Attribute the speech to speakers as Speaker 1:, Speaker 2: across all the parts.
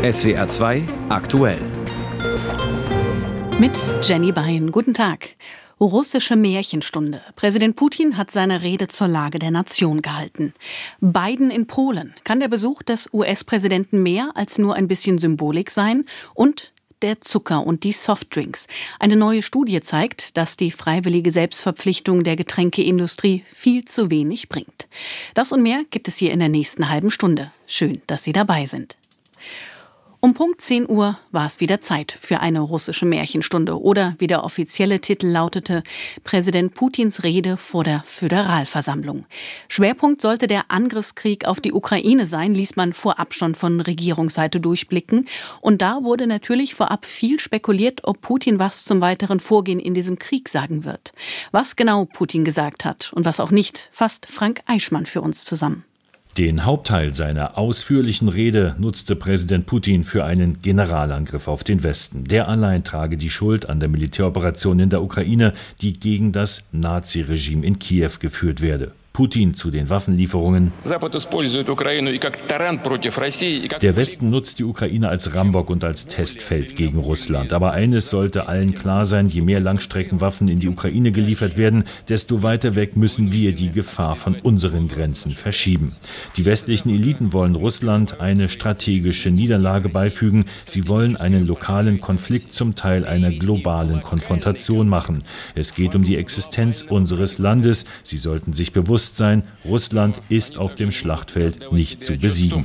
Speaker 1: SWR 2 aktuell.
Speaker 2: Mit Jenny Bayen. Guten Tag. Russische Märchenstunde. Präsident Putin hat seine Rede zur Lage der Nation gehalten. Biden in Polen. Kann der Besuch des US-Präsidenten mehr als nur ein bisschen Symbolik sein? Und der Zucker und die Softdrinks. Eine neue Studie zeigt, dass die freiwillige Selbstverpflichtung der Getränkeindustrie viel zu wenig bringt. Das und mehr gibt es hier in der nächsten halben Stunde. Schön, dass Sie dabei sind. Um Punkt 10 Uhr war es wieder Zeit für eine russische Märchenstunde oder wie der offizielle Titel lautete, Präsident Putins Rede vor der Föderalversammlung. Schwerpunkt sollte der Angriffskrieg auf die Ukraine sein, ließ man vorab schon von Regierungsseite durchblicken. Und da wurde natürlich vorab viel spekuliert, ob Putin was zum weiteren Vorgehen in diesem Krieg sagen wird. Was genau Putin gesagt hat und was auch nicht, fasst Frank Eichmann für uns zusammen.
Speaker 3: Den Hauptteil seiner ausführlichen Rede nutzte Präsident Putin für einen Generalangriff auf den Westen. Der allein trage die Schuld an der Militäroperation in der Ukraine, die gegen das Naziregime in Kiew geführt werde. Putin zu den Waffenlieferungen. Der Westen nutzt die Ukraine als Rambock und als Testfeld gegen Russland. Aber eines sollte allen klar sein, je mehr Langstreckenwaffen in die Ukraine geliefert werden, desto weiter weg müssen wir die Gefahr von unseren Grenzen verschieben. Die westlichen Eliten wollen Russland eine strategische Niederlage beifügen. Sie wollen einen lokalen Konflikt zum Teil einer globalen Konfrontation machen. Es geht um die Existenz unseres Landes. Sie sollten sich bewusst bewusst sein, Russland ist auf dem Schlachtfeld nicht zu besiegen.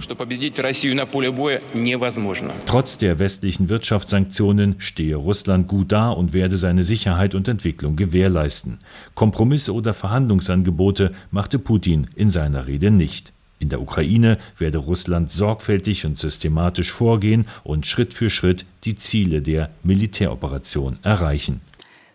Speaker 3: Trotz der westlichen Wirtschaftssanktionen stehe Russland gut da und werde seine Sicherheit und Entwicklung gewährleisten. Kompromisse oder Verhandlungsangebote machte Putin in seiner Rede nicht. In der Ukraine werde Russland sorgfältig und systematisch vorgehen und Schritt für Schritt die Ziele der Militäroperation erreichen.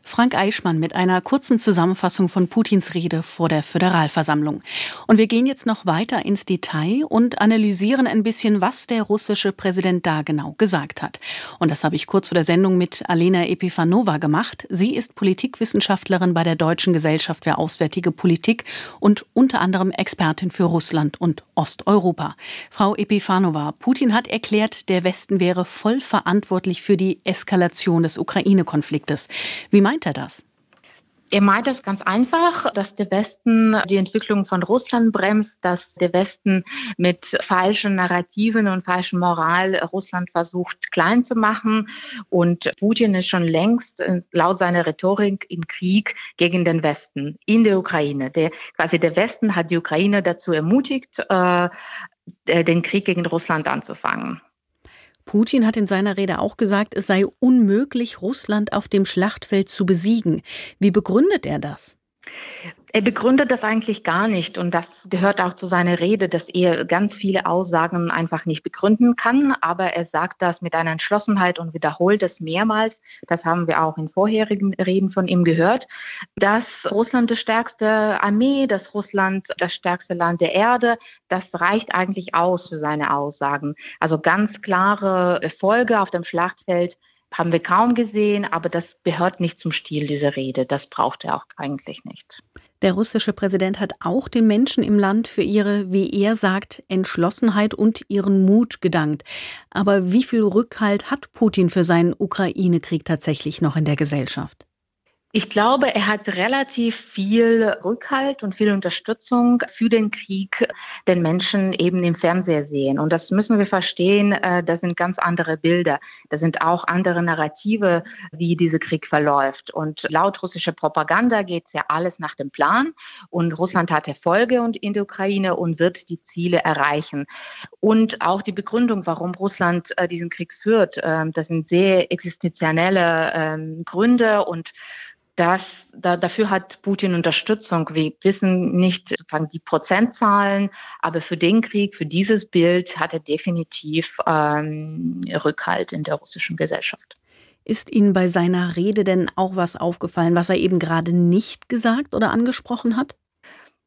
Speaker 2: Frank Eichmann mit einer kurzen Zusammenfassung von Putins Rede vor der Föderalversammlung. Und wir gehen jetzt noch weiter ins Detail und analysieren ein bisschen, was der russische Präsident da genau gesagt hat. Und das habe ich kurz vor der Sendung mit Alena Epifanova gemacht. Sie ist Politikwissenschaftlerin bei der Deutschen Gesellschaft für Auswärtige Politik und unter anderem Expertin für Russland und Osteuropa. Frau Epifanova, Putin hat erklärt, der Westen wäre voll verantwortlich für die Eskalation des Ukraine-Konfliktes. Wie meint er das?
Speaker 4: Er meint es ganz einfach, dass der Westen die Entwicklung von Russland bremst, dass der Westen mit falschen Narrativen und falschen Moral Russland versucht klein zu machen. Und Putin ist schon längst laut seiner Rhetorik im Krieg gegen den Westen in der Ukraine. Der, quasi der Westen hat die Ukraine dazu ermutigt, äh, den Krieg gegen Russland anzufangen.
Speaker 2: Putin hat in seiner Rede auch gesagt, es sei unmöglich, Russland auf dem Schlachtfeld zu besiegen. Wie begründet er das?
Speaker 4: Er begründet das eigentlich gar nicht und das gehört auch zu seiner Rede, dass er ganz viele Aussagen einfach nicht begründen kann, aber er sagt das mit einer Entschlossenheit und wiederholt es mehrmals. Das haben wir auch in vorherigen Reden von ihm gehört, dass Russland die stärkste Armee, dass Russland das stärkste Land der Erde, das reicht eigentlich aus für seine Aussagen. Also ganz klare Erfolge auf dem Schlachtfeld haben wir kaum gesehen, aber das gehört nicht zum Stil dieser Rede. Das braucht er auch eigentlich nicht.
Speaker 2: Der russische Präsident hat auch den Menschen im Land für ihre, wie er sagt, Entschlossenheit und ihren Mut gedankt. Aber wie viel Rückhalt hat Putin für seinen Ukraine-Krieg tatsächlich noch in der Gesellschaft?
Speaker 4: Ich glaube, er hat relativ viel Rückhalt und viel Unterstützung für den Krieg den Menschen eben im Fernseher sehen. Und das müssen wir verstehen, äh, das sind ganz andere Bilder. Das sind auch andere Narrative, wie dieser Krieg verläuft. Und laut russischer Propaganda geht es ja alles nach dem Plan. Und Russland hat Erfolge in der Ukraine und wird die Ziele erreichen. Und auch die Begründung, warum Russland äh, diesen Krieg führt, ähm, das sind sehr existenzielle ähm, Gründe und das, da, dafür hat Putin Unterstützung. Wir wissen nicht sozusagen die Prozentzahlen, aber für den Krieg, für dieses Bild hat er definitiv ähm, Rückhalt in der russischen Gesellschaft.
Speaker 2: Ist Ihnen bei seiner Rede denn auch was aufgefallen, was er eben gerade nicht gesagt oder angesprochen hat?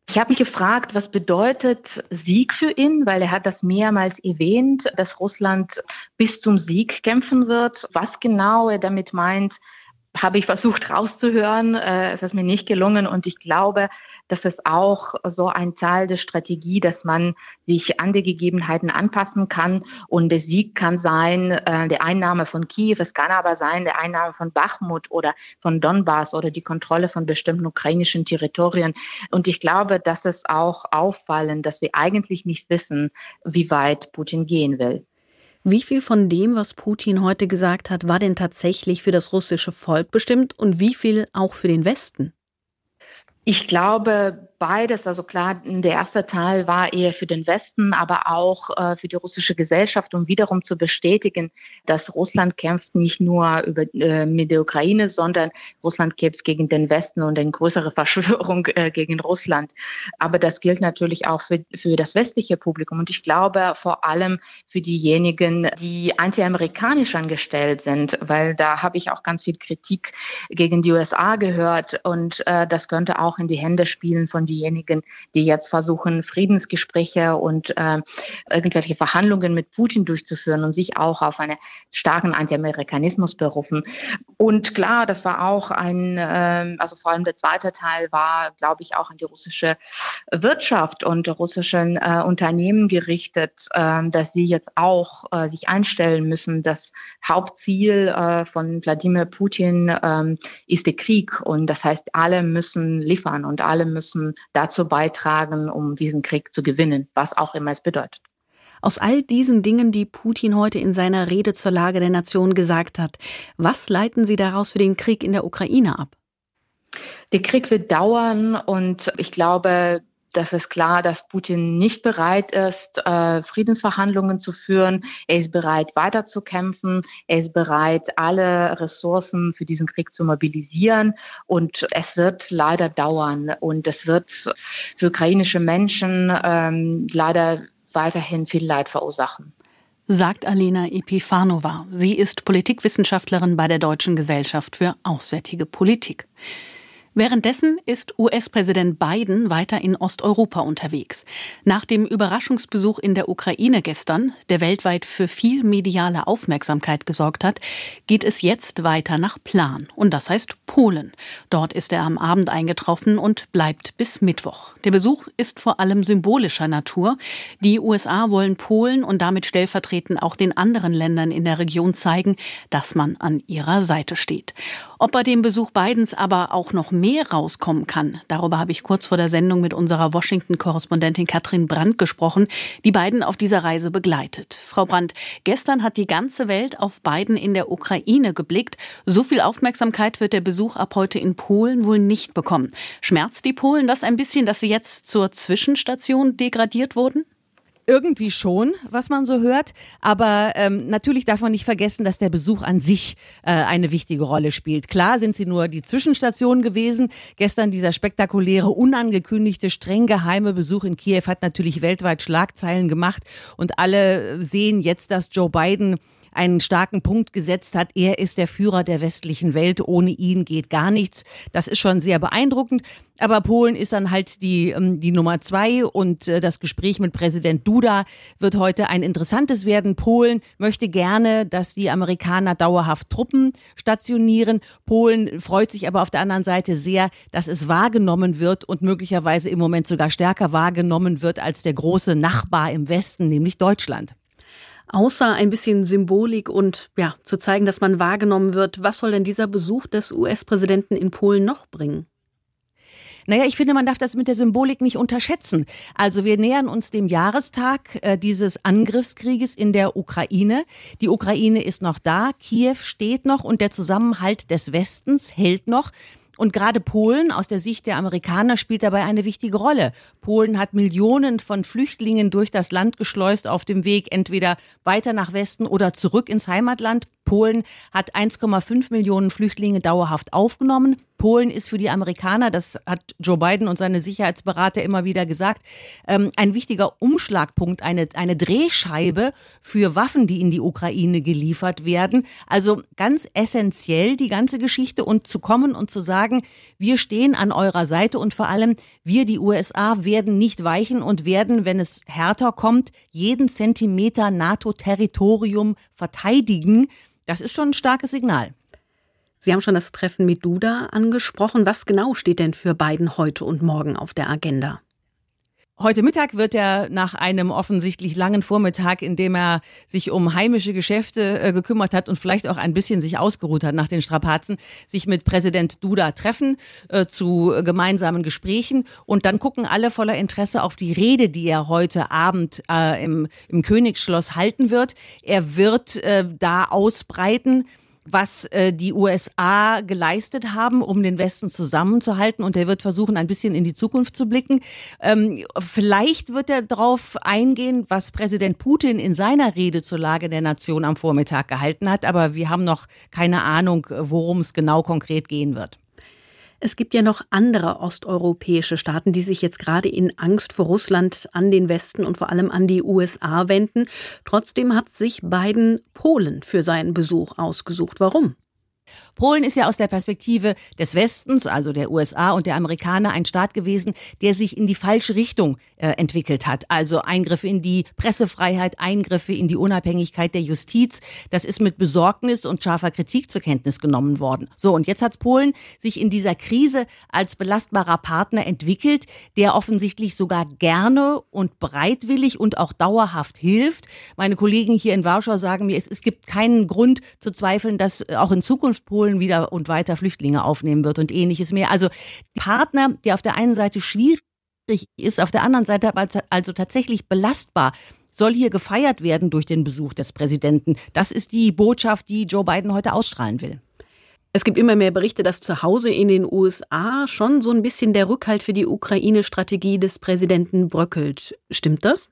Speaker 4: Ich habe mich gefragt, was bedeutet Sieg für ihn, weil er hat das mehrmals erwähnt, dass Russland bis zum Sieg kämpfen wird. Was genau er damit meint, habe ich versucht rauszuhören. Äh, es ist mir nicht gelungen und ich glaube, das ist auch so ein Teil der Strategie, dass man sich an die Gegebenheiten anpassen kann und der Sieg kann sein, äh, der Einnahme von Kiew, es kann aber sein, der Einnahme von Bachmut oder von Donbass oder die Kontrolle von bestimmten ukrainischen Territorien. Und ich glaube, das ist auch auffallend, dass wir eigentlich nicht wissen, wie weit Putin gehen will.
Speaker 2: Wie viel von dem, was Putin heute gesagt hat, war denn tatsächlich für das russische Volk bestimmt und wie viel auch für den Westen?
Speaker 4: Ich glaube, beides. Also klar, der erste Teil war eher für den Westen, aber auch äh, für die russische Gesellschaft, um wiederum zu bestätigen, dass Russland kämpft nicht nur über, äh, mit der Ukraine, sondern Russland kämpft gegen den Westen und eine größere Verschwörung äh, gegen Russland. Aber das gilt natürlich auch für, für das westliche Publikum. Und ich glaube vor allem für diejenigen, die anti-amerikanisch angestellt sind, weil da habe ich auch ganz viel Kritik gegen die USA gehört und äh, das könnte auch in die Hände spielen von diejenigen, die jetzt versuchen, Friedensgespräche und äh, irgendwelche Verhandlungen mit Putin durchzuführen und sich auch auf einen starken Anti-Amerikanismus berufen. Und klar, das war auch ein, äh, also vor allem der zweite Teil war, glaube ich, auch an die russische Wirtschaft und russischen äh, Unternehmen gerichtet, äh, dass sie jetzt auch äh, sich einstellen müssen. Das Hauptziel äh, von Wladimir Putin äh, ist der Krieg und das heißt, alle müssen liefern und alle müssen dazu beitragen, um diesen Krieg zu gewinnen, was auch immer es bedeutet.
Speaker 2: Aus all diesen Dingen, die Putin heute in seiner Rede zur Lage der Nation gesagt hat, was leiten Sie daraus für den Krieg in der Ukraine ab?
Speaker 4: Der Krieg wird dauern und ich glaube, das ist klar, dass Putin nicht bereit ist, äh, Friedensverhandlungen zu führen. Er ist bereit, weiterzukämpfen. Er ist bereit, alle Ressourcen für diesen Krieg zu mobilisieren. Und es wird leider dauern. Und es wird für ukrainische Menschen ähm, leider weiterhin viel Leid verursachen
Speaker 2: sagt Alena Epifanova. Sie ist Politikwissenschaftlerin bei der Deutschen Gesellschaft für Auswärtige Politik. Währenddessen ist US-Präsident Biden weiter in Osteuropa unterwegs. Nach dem Überraschungsbesuch in der Ukraine gestern, der weltweit für viel mediale Aufmerksamkeit gesorgt hat, geht es jetzt weiter nach Plan. Und das heißt Polen. Dort ist er am Abend eingetroffen und bleibt bis Mittwoch. Der Besuch ist vor allem symbolischer Natur. Die USA wollen Polen und damit stellvertretend auch den anderen Ländern in der Region zeigen, dass man an ihrer Seite steht. Ob bei dem Besuch Bidens aber auch noch mehr rauskommen kann, darüber habe ich kurz vor der Sendung mit unserer Washington-Korrespondentin Katrin Brandt gesprochen, die Biden auf dieser Reise begleitet. Frau Brandt, gestern hat die ganze Welt auf Biden in der Ukraine geblickt. So viel Aufmerksamkeit wird der Besuch ab heute in Polen wohl nicht bekommen. Schmerzt die Polen das ein bisschen, dass sie jetzt zur Zwischenstation degradiert wurden?
Speaker 5: Irgendwie schon, was man so hört. Aber ähm, natürlich darf man nicht vergessen, dass der Besuch an sich äh, eine wichtige Rolle spielt. Klar sind sie nur die Zwischenstation gewesen. Gestern dieser spektakuläre, unangekündigte, streng geheime Besuch in Kiew hat natürlich weltweit Schlagzeilen gemacht. Und alle sehen jetzt, dass Joe Biden einen starken Punkt gesetzt hat. Er ist der Führer der westlichen Welt. Ohne ihn geht gar nichts. Das ist schon sehr beeindruckend. Aber Polen ist dann halt die, ähm, die Nummer zwei und äh, das Gespräch mit Präsident Duda wird heute ein interessantes werden. Polen möchte gerne, dass die Amerikaner dauerhaft Truppen stationieren. Polen freut sich aber auf der anderen Seite sehr, dass es wahrgenommen wird und möglicherweise im Moment sogar stärker wahrgenommen wird als der große Nachbar im Westen, nämlich Deutschland.
Speaker 2: Außer ein bisschen Symbolik und ja, zu zeigen, dass man wahrgenommen wird, was soll denn dieser Besuch des US-Präsidenten in Polen noch bringen?
Speaker 5: Naja, ich finde, man darf das mit der Symbolik nicht unterschätzen. Also wir nähern uns dem Jahrestag äh, dieses Angriffskrieges in der Ukraine. Die Ukraine ist noch da, Kiew steht noch und der Zusammenhalt des Westens hält noch. Und gerade Polen aus der Sicht der Amerikaner spielt dabei eine wichtige Rolle. Polen hat Millionen von Flüchtlingen durch das Land geschleust auf dem Weg entweder weiter nach Westen oder zurück ins Heimatland. Polen hat 1,5 Millionen Flüchtlinge dauerhaft aufgenommen. Polen ist für die Amerikaner, das hat Joe Biden und seine Sicherheitsberater immer wieder gesagt, ähm, ein wichtiger Umschlagpunkt, eine, eine Drehscheibe für Waffen, die in die Ukraine geliefert werden. Also ganz essentiell die ganze Geschichte und zu kommen und zu sagen, wir stehen an eurer Seite und vor allem wir, die USA, werden nicht weichen und werden, wenn es härter kommt, jeden Zentimeter NATO-Territorium verteidigen. Das ist schon ein starkes Signal.
Speaker 2: Sie haben schon das Treffen mit Duda angesprochen. Was genau steht denn für Biden heute und morgen auf der Agenda?
Speaker 5: Heute Mittag wird er nach einem offensichtlich langen Vormittag, in dem er sich um heimische Geschäfte äh, gekümmert hat und vielleicht auch ein bisschen sich ausgeruht hat nach den Strapazen, sich mit Präsident Duda treffen äh, zu gemeinsamen Gesprächen. Und dann gucken alle voller Interesse auf die Rede, die er heute Abend äh, im, im Königsschloss halten wird. Er wird äh, da ausbreiten, was äh, die USA geleistet haben, um den Westen zusammenzuhalten. Und er wird versuchen, ein bisschen in die Zukunft zu blicken. Ähm, vielleicht wird er darauf eingehen, was Präsident Putin in seiner Rede zur Lage der Nation am Vormittag gehalten hat. Aber wir haben noch keine Ahnung, worum es genau konkret gehen wird.
Speaker 2: Es gibt ja noch andere osteuropäische Staaten, die sich jetzt gerade in Angst vor Russland an den Westen und vor allem an die USA wenden. Trotzdem hat sich Biden Polen für seinen Besuch ausgesucht. Warum?
Speaker 5: Polen ist ja aus der Perspektive des Westens, also der USA und der Amerikaner, ein Staat gewesen, der sich in die falsche Richtung äh, entwickelt hat. Also Eingriffe in die Pressefreiheit, Eingriffe in die Unabhängigkeit der Justiz. Das ist mit Besorgnis und scharfer Kritik zur Kenntnis genommen worden. So, und jetzt hat Polen sich in dieser Krise als belastbarer Partner entwickelt, der offensichtlich sogar gerne und bereitwillig und auch dauerhaft hilft. Meine Kollegen hier in Warschau sagen mir, es, es gibt keinen Grund zu zweifeln, dass auch in Zukunft Polen wieder und weiter Flüchtlinge aufnehmen wird und ähnliches mehr. Also Partner, der auf der einen Seite schwierig ist, auf der anderen Seite aber also tatsächlich belastbar soll hier gefeiert werden durch den Besuch des Präsidenten. Das ist die Botschaft, die Joe Biden heute ausstrahlen will.
Speaker 2: Es gibt immer mehr Berichte, dass zu Hause in den USA schon so ein bisschen der Rückhalt für die Ukraine-Strategie des Präsidenten bröckelt. Stimmt das?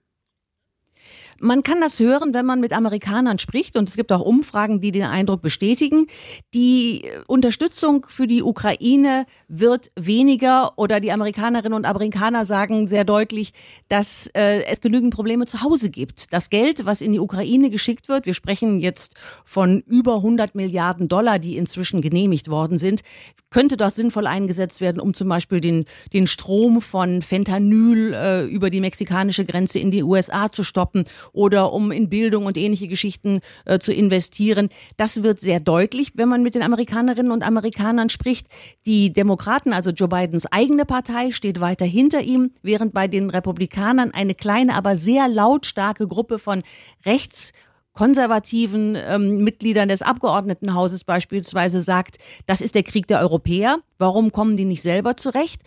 Speaker 5: Man kann das hören, wenn man mit Amerikanern spricht und es gibt auch Umfragen, die den Eindruck bestätigen. Die Unterstützung für die Ukraine wird weniger oder die Amerikanerinnen und Amerikaner sagen sehr deutlich, dass äh, es genügend Probleme zu Hause gibt. Das Geld, was in die Ukraine geschickt wird, wir sprechen jetzt von über 100 Milliarden Dollar, die inzwischen genehmigt worden sind, könnte dort sinnvoll eingesetzt werden, um zum Beispiel den, den Strom von Fentanyl äh, über die mexikanische Grenze in die USA zu stoppen oder um in Bildung und ähnliche Geschichten äh, zu investieren. Das wird sehr deutlich, wenn man mit den Amerikanerinnen und Amerikanern spricht. Die Demokraten, also Joe Bidens eigene Partei, steht weiter hinter ihm, während bei den Republikanern eine kleine, aber sehr lautstarke Gruppe von rechts konservativen ähm, Mitgliedern des Abgeordnetenhauses beispielsweise sagt, das ist der Krieg der Europäer. Warum kommen die nicht selber zurecht?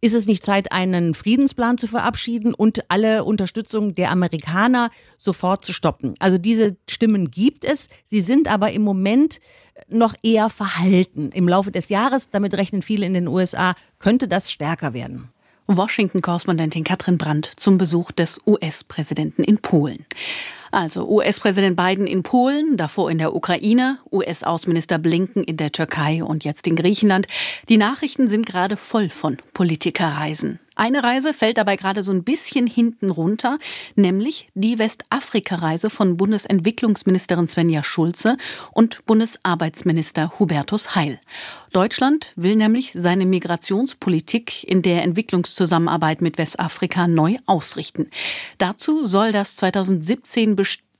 Speaker 5: Ist es nicht Zeit, einen Friedensplan zu verabschieden und alle Unterstützung der Amerikaner sofort zu stoppen? Also diese Stimmen gibt es. Sie sind aber im Moment noch eher verhalten. Im Laufe des Jahres, damit rechnen viele in den USA, könnte das stärker werden.
Speaker 2: Washington-Korrespondentin Katrin Brandt zum Besuch des US-Präsidenten in Polen. Also US-Präsident Biden in Polen, davor in der Ukraine, US-Außenminister Blinken in der Türkei und jetzt in Griechenland. Die Nachrichten sind gerade voll von Politikerreisen. Eine Reise fällt dabei gerade so ein bisschen hinten runter, nämlich die Westafrika-Reise von Bundesentwicklungsministerin Svenja Schulze und Bundesarbeitsminister Hubertus Heil. Deutschland will nämlich seine Migrationspolitik in der Entwicklungszusammenarbeit mit Westafrika neu ausrichten. Dazu soll das 2017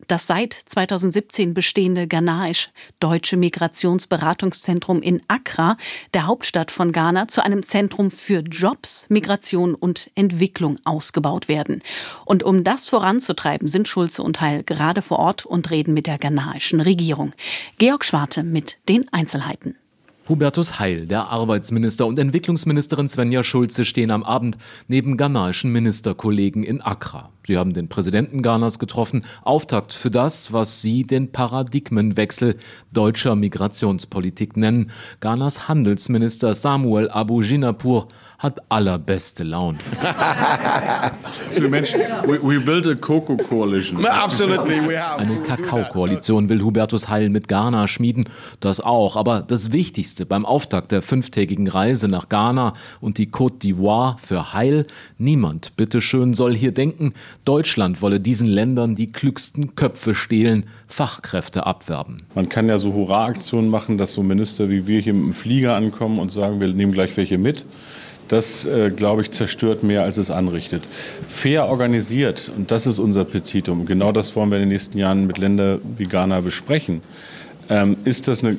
Speaker 2: das seit 2017 bestehende Ghanaisch-Deutsche Migrationsberatungszentrum in Accra, der Hauptstadt von Ghana, zu einem Zentrum für Jobs, Migration und Entwicklung ausgebaut werden. Und um das voranzutreiben, sind Schulze und Heil gerade vor Ort und reden mit der ghanaischen Regierung. Georg Schwarte mit den Einzelheiten.
Speaker 6: Hubertus Heil, der Arbeitsminister und Entwicklungsministerin Svenja Schulze stehen am Abend neben ghanaischen Ministerkollegen in Accra. Sie haben den Präsidenten Ghanas getroffen, Auftakt für das, was sie den Paradigmenwechsel deutscher Migrationspolitik nennen. Ghanas Handelsminister Samuel Abu Jinapur hat allerbeste Laune. Eine Kakaokoalition will Hubertus Heil mit Ghana schmieden. Das auch. Aber das Wichtigste beim Auftakt der fünftägigen Reise nach Ghana und die Côte d'Ivoire für Heil. Niemand, bitteschön, soll hier denken, Deutschland wolle diesen Ländern die klügsten Köpfe stehlen, Fachkräfte abwerben.
Speaker 7: Man kann ja so Hurra-Aktionen machen, dass so Minister wie wir hier mit dem Flieger ankommen und sagen, wir nehmen gleich welche mit. Das, äh, glaube ich, zerstört mehr, als es anrichtet. Fair organisiert, und das ist unser Petitum, genau das wollen wir in den nächsten Jahren mit Ländern wie Ghana besprechen, ähm, ist das eine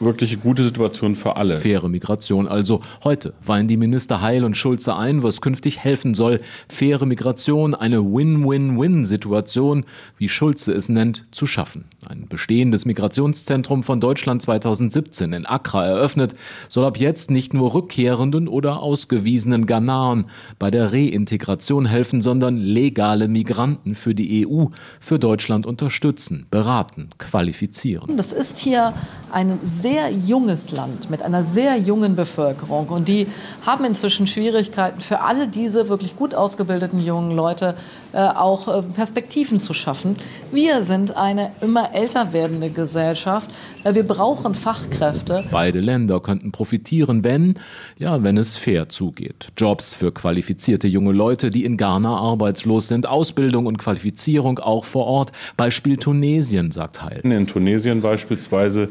Speaker 7: wirklich gute Situation für alle.
Speaker 6: Faire Migration also. Heute weihen die Minister Heil und Schulze ein, was künftig helfen soll. Faire Migration, eine Win-Win-Win-Situation, wie Schulze es nennt, zu schaffen. Ein bestehendes Migrationszentrum von Deutschland 2017 in Accra eröffnet, soll ab jetzt nicht nur rückkehrenden oder ausgewiesenen Ghanaren bei der Reintegration helfen, sondern legale Migranten für die EU, für Deutschland unterstützen, beraten, qualifizieren.
Speaker 8: Das ist hier ein sehr junges Land mit einer sehr jungen Bevölkerung. Und die haben inzwischen Schwierigkeiten, für alle diese wirklich gut ausgebildeten jungen Leute äh, auch äh, Perspektiven zu schaffen. Wir sind eine immer älter werdende Gesellschaft. Äh, wir brauchen Fachkräfte.
Speaker 6: Beide Länder könnten profitieren, wenn, ja, wenn es fair zugeht. Jobs für qualifizierte junge Leute, die in Ghana arbeitslos sind, Ausbildung und Qualifizierung auch vor Ort. Beispiel Tunesien, sagt Heil.
Speaker 7: In Tunesien beispielsweise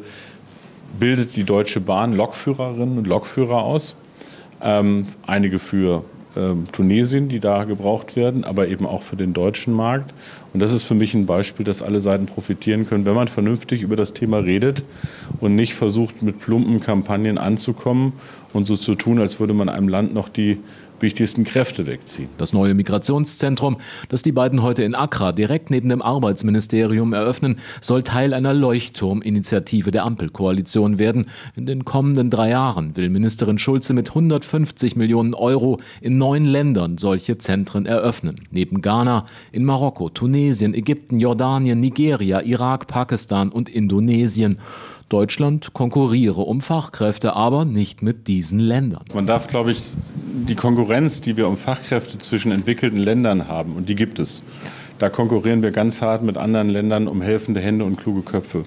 Speaker 7: bildet die Deutsche Bahn Lokführerinnen und Lokführer aus. Ähm, einige für ähm, Tunesien, die da gebraucht werden, aber eben auch für den deutschen Markt. Und das ist für mich ein Beispiel, dass alle Seiten profitieren können, wenn man vernünftig über das Thema redet und nicht versucht, mit plumpen Kampagnen anzukommen und so zu tun, als würde man einem Land noch die wichtigsten Kräfte wegziehen.
Speaker 6: Das neue Migrationszentrum, das die beiden heute in Accra direkt neben dem Arbeitsministerium eröffnen, soll Teil einer Leuchtturminitiative der Ampelkoalition werden. In den kommenden drei Jahren will Ministerin Schulze mit 150 Millionen Euro in neun Ländern solche Zentren eröffnen. Neben Ghana, in Marokko, Tunesien, Ägypten, Jordanien, Nigeria, Irak, Pakistan und Indonesien. Deutschland konkurriere um Fachkräfte, aber nicht mit diesen Ländern.
Speaker 7: Man darf, glaube ich, die Konkurrenz, die wir um Fachkräfte zwischen entwickelten Ländern haben, und die gibt es, da konkurrieren wir ganz hart mit anderen Ländern um helfende Hände und kluge Köpfe.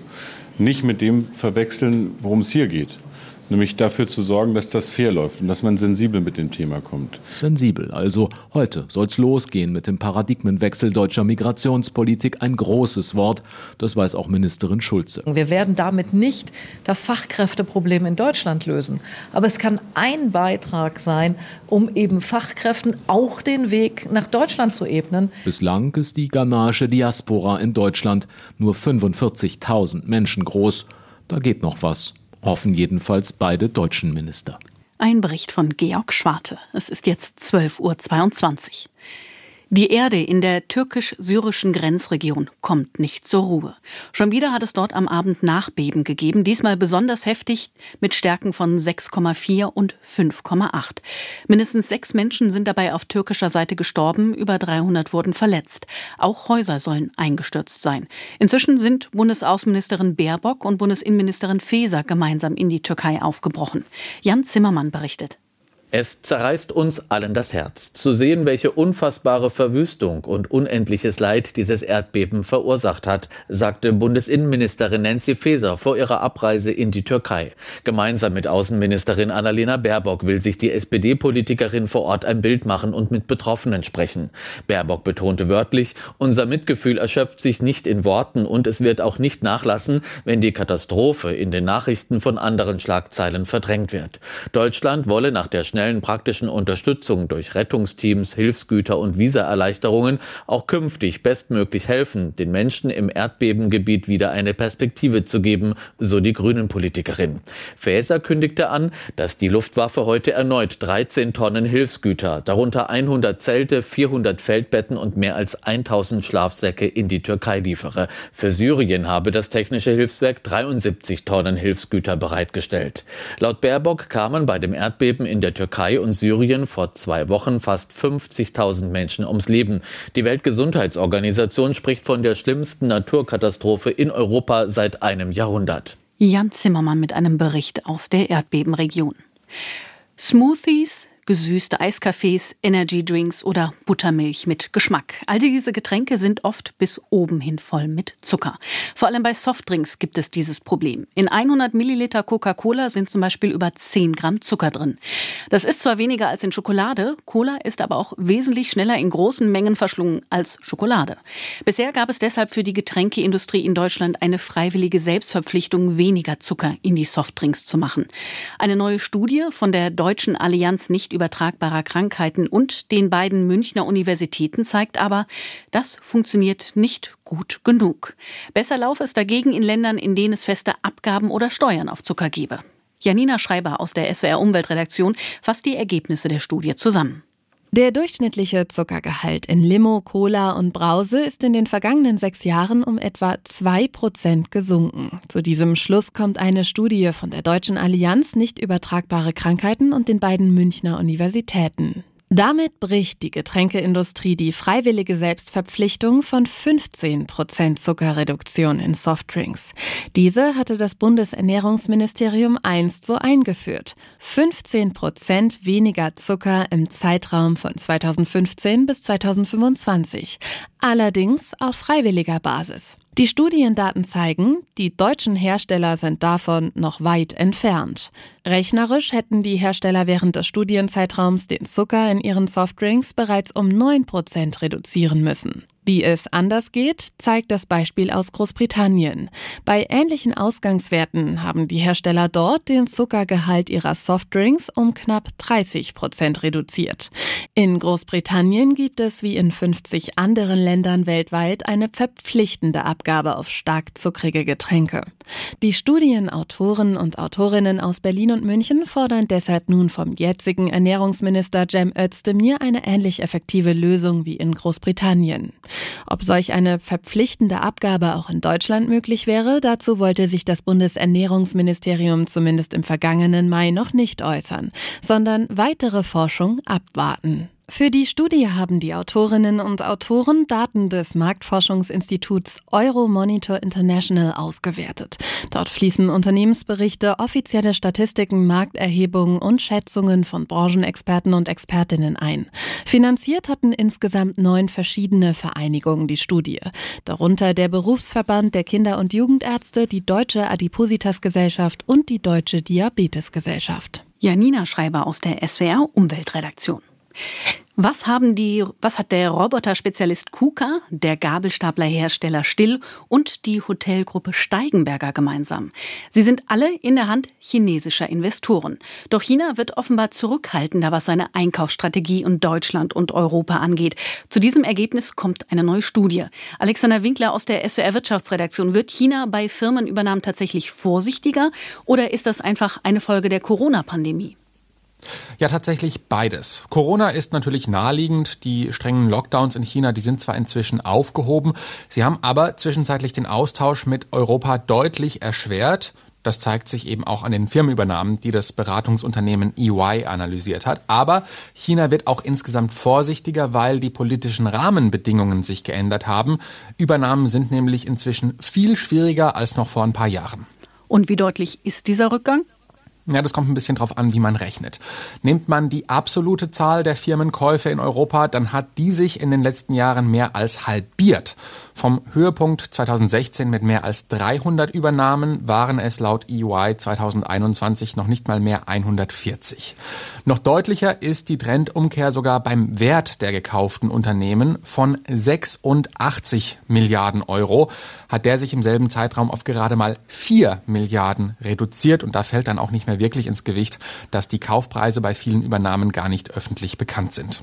Speaker 7: Nicht mit dem verwechseln, worum es hier geht nämlich dafür zu sorgen, dass das fair läuft und dass man sensibel mit dem Thema kommt.
Speaker 6: Sensibel, also heute soll es losgehen mit dem Paradigmenwechsel deutscher Migrationspolitik, ein großes Wort, das weiß auch Ministerin Schulze.
Speaker 8: Wir werden damit nicht das Fachkräfteproblem in Deutschland lösen, aber es kann ein Beitrag sein, um eben Fachkräften auch den Weg nach Deutschland zu ebnen.
Speaker 6: Bislang ist die ghanaische Diaspora in Deutschland nur 45.000 Menschen groß. Da geht noch was. Hoffen jedenfalls beide deutschen Minister.
Speaker 2: Ein Bericht von Georg Schwarte. Es ist jetzt 12.22 Uhr. Die Erde in der türkisch-syrischen Grenzregion kommt nicht zur Ruhe. Schon wieder hat es dort am Abend Nachbeben gegeben, diesmal besonders heftig mit Stärken von 6,4 und 5,8. Mindestens sechs Menschen sind dabei auf türkischer Seite gestorben, über 300 wurden verletzt. Auch Häuser sollen eingestürzt sein. Inzwischen sind Bundesaußenministerin Baerbock und Bundesinnenministerin Faeser gemeinsam in die Türkei aufgebrochen. Jan Zimmermann berichtet.
Speaker 9: Es zerreißt uns allen das Herz, zu sehen, welche unfassbare Verwüstung und unendliches Leid dieses Erdbeben verursacht hat, sagte Bundesinnenministerin Nancy Faeser vor ihrer Abreise in die Türkei. Gemeinsam mit Außenministerin Annalena Baerbock will sich die SPD-Politikerin vor Ort ein Bild machen und mit Betroffenen sprechen. Baerbock betonte wörtlich, unser Mitgefühl erschöpft sich nicht in Worten und es wird auch nicht nachlassen, wenn die Katastrophe in den Nachrichten von anderen Schlagzeilen verdrängt wird. Deutschland wolle nach der schnellen praktischen Unterstützung durch Rettungsteams, Hilfsgüter und Visaerleichterungen auch künftig bestmöglich helfen, den Menschen im Erdbebengebiet wieder eine Perspektive zu geben, so die Grünen-Politikerin. Faeser kündigte an, dass die Luftwaffe heute erneut 13 Tonnen Hilfsgüter, darunter 100 Zelte, 400 Feldbetten und mehr als 1000 Schlafsäcke in die Türkei liefere. Für Syrien habe das technische Hilfswerk 73 Tonnen Hilfsgüter bereitgestellt. Laut Baerbock kamen bei dem Erdbeben in der Türkei Türkei und Syrien vor zwei Wochen fast 50.000 Menschen ums Leben. Die Weltgesundheitsorganisation spricht von der schlimmsten Naturkatastrophe in Europa seit einem Jahrhundert.
Speaker 2: Jan Zimmermann mit einem Bericht aus der Erdbebenregion. Smoothies, gesüßte Eiskaffees, Energydrinks oder Buttermilch mit Geschmack. All diese Getränke sind oft bis oben hin voll mit Zucker. Vor allem bei Softdrinks gibt es dieses Problem. In 100 Milliliter Coca-Cola sind zum Beispiel über 10 Gramm Zucker drin. Das ist zwar weniger als in Schokolade, Cola ist aber auch wesentlich schneller in großen Mengen verschlungen als Schokolade. Bisher gab es deshalb für die Getränkeindustrie in Deutschland eine freiwillige Selbstverpflichtung, weniger Zucker in die Softdrinks zu machen. Eine neue Studie von der Deutschen Allianz nicht übertragbarer Krankheiten und den beiden Münchner Universitäten zeigt aber, das funktioniert nicht gut genug. Besser laufe es dagegen in Ländern, in denen es feste Abgaben oder Steuern auf Zucker gebe. Janina Schreiber aus der SWR Umweltredaktion fasst die Ergebnisse der Studie zusammen.
Speaker 10: Der durchschnittliche Zuckergehalt in Limo, Cola und Brause ist in den vergangenen sechs Jahren um etwa zwei Prozent gesunken. Zu diesem Schluss kommt eine Studie von der Deutschen Allianz nicht übertragbare Krankheiten und den beiden Münchner Universitäten. Damit bricht die Getränkeindustrie die freiwillige Selbstverpflichtung von 15 Prozent Zuckerreduktion in Softdrinks. Diese hatte das Bundesernährungsministerium einst so eingeführt. 15 Prozent weniger Zucker im Zeitraum von 2015 bis 2025. Allerdings auf freiwilliger Basis. Die Studiendaten zeigen, die deutschen Hersteller sind davon noch weit entfernt. Rechnerisch hätten die Hersteller während des Studienzeitraums den Zucker in ihren Softdrinks bereits um 9 Prozent reduzieren müssen. Wie es anders geht, zeigt das Beispiel aus Großbritannien. Bei ähnlichen Ausgangswerten haben die Hersteller dort den Zuckergehalt ihrer Softdrinks um knapp 30 Prozent reduziert. In Großbritannien gibt es wie in 50 anderen Ländern weltweit eine verpflichtende Abgabe auf stark zuckrige Getränke. Die Studienautoren und Autorinnen aus Berlin und München fordern deshalb nun vom jetzigen Ernährungsminister Cem Özdemir eine ähnlich effektive Lösung wie in Großbritannien. Ob solch eine verpflichtende Abgabe auch in Deutschland möglich wäre, dazu wollte sich das Bundesernährungsministerium zumindest im vergangenen Mai noch nicht äußern, sondern weitere Forschung abwarten. Für die Studie haben die Autorinnen und Autoren Daten des Marktforschungsinstituts Euromonitor International ausgewertet. Dort fließen Unternehmensberichte, offizielle Statistiken, Markterhebungen und Schätzungen von Branchenexperten und Expertinnen ein. Finanziert hatten insgesamt neun verschiedene Vereinigungen die Studie. Darunter der Berufsverband der Kinder- und Jugendärzte, die Deutsche Adipositas-Gesellschaft und die Deutsche Diabetesgesellschaft.
Speaker 2: Janina Schreiber aus der SWR Umweltredaktion. Was haben die, was hat der Roboterspezialist KUKA, der Gabelstaplerhersteller Still und die Hotelgruppe Steigenberger gemeinsam? Sie sind alle in der Hand chinesischer Investoren. Doch China wird offenbar zurückhaltender, was seine Einkaufsstrategie in Deutschland und Europa angeht. Zu diesem Ergebnis kommt eine neue Studie. Alexander Winkler aus der SWR Wirtschaftsredaktion. Wird China bei Firmenübernahmen tatsächlich vorsichtiger oder ist das einfach eine Folge der Corona-Pandemie?
Speaker 11: Ja, tatsächlich beides. Corona ist natürlich naheliegend. Die strengen Lockdowns in China, die sind zwar inzwischen aufgehoben, sie haben aber zwischenzeitlich den Austausch mit Europa deutlich erschwert. Das zeigt sich eben auch an den Firmenübernahmen, die das Beratungsunternehmen EY analysiert hat. Aber China wird auch insgesamt vorsichtiger, weil die politischen Rahmenbedingungen sich geändert haben. Übernahmen sind nämlich inzwischen viel schwieriger als noch vor ein paar Jahren.
Speaker 2: Und wie deutlich ist dieser Rückgang?
Speaker 11: Ja, das kommt ein bisschen drauf an, wie man rechnet. Nimmt man die absolute Zahl der Firmenkäufe in Europa, dann hat die sich in den letzten Jahren mehr als halbiert. Vom Höhepunkt 2016 mit mehr als 300 Übernahmen waren es laut EY 2021 noch nicht mal mehr 140. Noch deutlicher ist die Trendumkehr sogar beim Wert der gekauften Unternehmen von 86 Milliarden Euro hat der sich im selben Zeitraum auf gerade mal 4 Milliarden reduziert und da fällt dann auch nicht mehr wirklich ins Gewicht, dass die Kaufpreise bei vielen Übernahmen gar nicht öffentlich bekannt sind.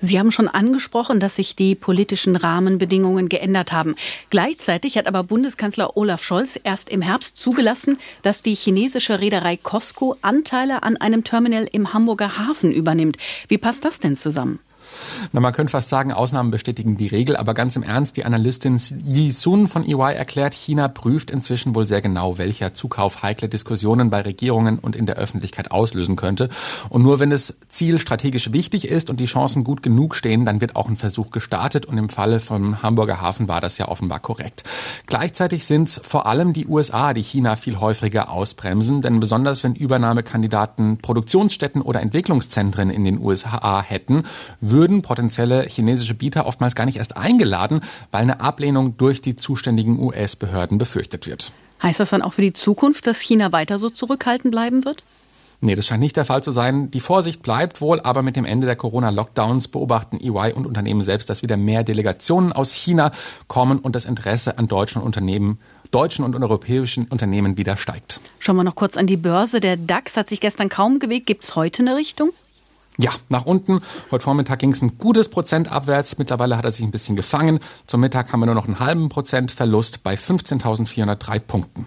Speaker 2: Sie haben schon angesprochen, dass sich die politischen Rahmenbedingungen geändert haben. Gleichzeitig hat aber Bundeskanzler Olaf Scholz erst im Herbst zugelassen, dass die chinesische Reederei Costco Anteile an einem Terminal im Hamburger Hafen übernimmt. Wie passt das denn zusammen?
Speaker 11: Na, man könnte fast sagen, Ausnahmen bestätigen die Regel, aber ganz im Ernst, die Analystin Yi Sun von EY erklärt, China prüft inzwischen wohl sehr genau, welcher Zukauf heikle Diskussionen bei Regierungen und in der Öffentlichkeit auslösen könnte. Und nur wenn das Ziel strategisch wichtig ist und die Chancen gut genug stehen, dann wird auch ein Versuch gestartet und im Falle vom Hamburger Hafen war das ja offenbar korrekt. Gleichzeitig sind es vor allem die USA, die China viel häufiger ausbremsen, denn besonders wenn Übernahmekandidaten Produktionsstätten oder Entwicklungszentren in den USA hätten, würden würden potenzielle chinesische Bieter oftmals gar nicht erst eingeladen, weil eine Ablehnung durch die zuständigen US-Behörden befürchtet wird.
Speaker 2: Heißt das dann auch für die Zukunft, dass China weiter so zurückhaltend bleiben wird?
Speaker 11: Nee, das scheint nicht der Fall zu sein. Die Vorsicht bleibt wohl, aber mit dem Ende der Corona-Lockdowns beobachten EY und Unternehmen selbst, dass wieder mehr Delegationen aus China kommen und das Interesse an deutschen Unternehmen, deutschen und europäischen Unternehmen wieder steigt.
Speaker 2: Schauen wir noch kurz an die Börse. Der DAX hat sich gestern kaum bewegt. Gibt es heute eine Richtung?
Speaker 11: Ja, nach unten. Heute Vormittag ging es ein gutes Prozent abwärts. Mittlerweile hat er sich ein bisschen gefangen. Zum Mittag haben wir nur noch einen halben Prozent Verlust bei 15.403 Punkten.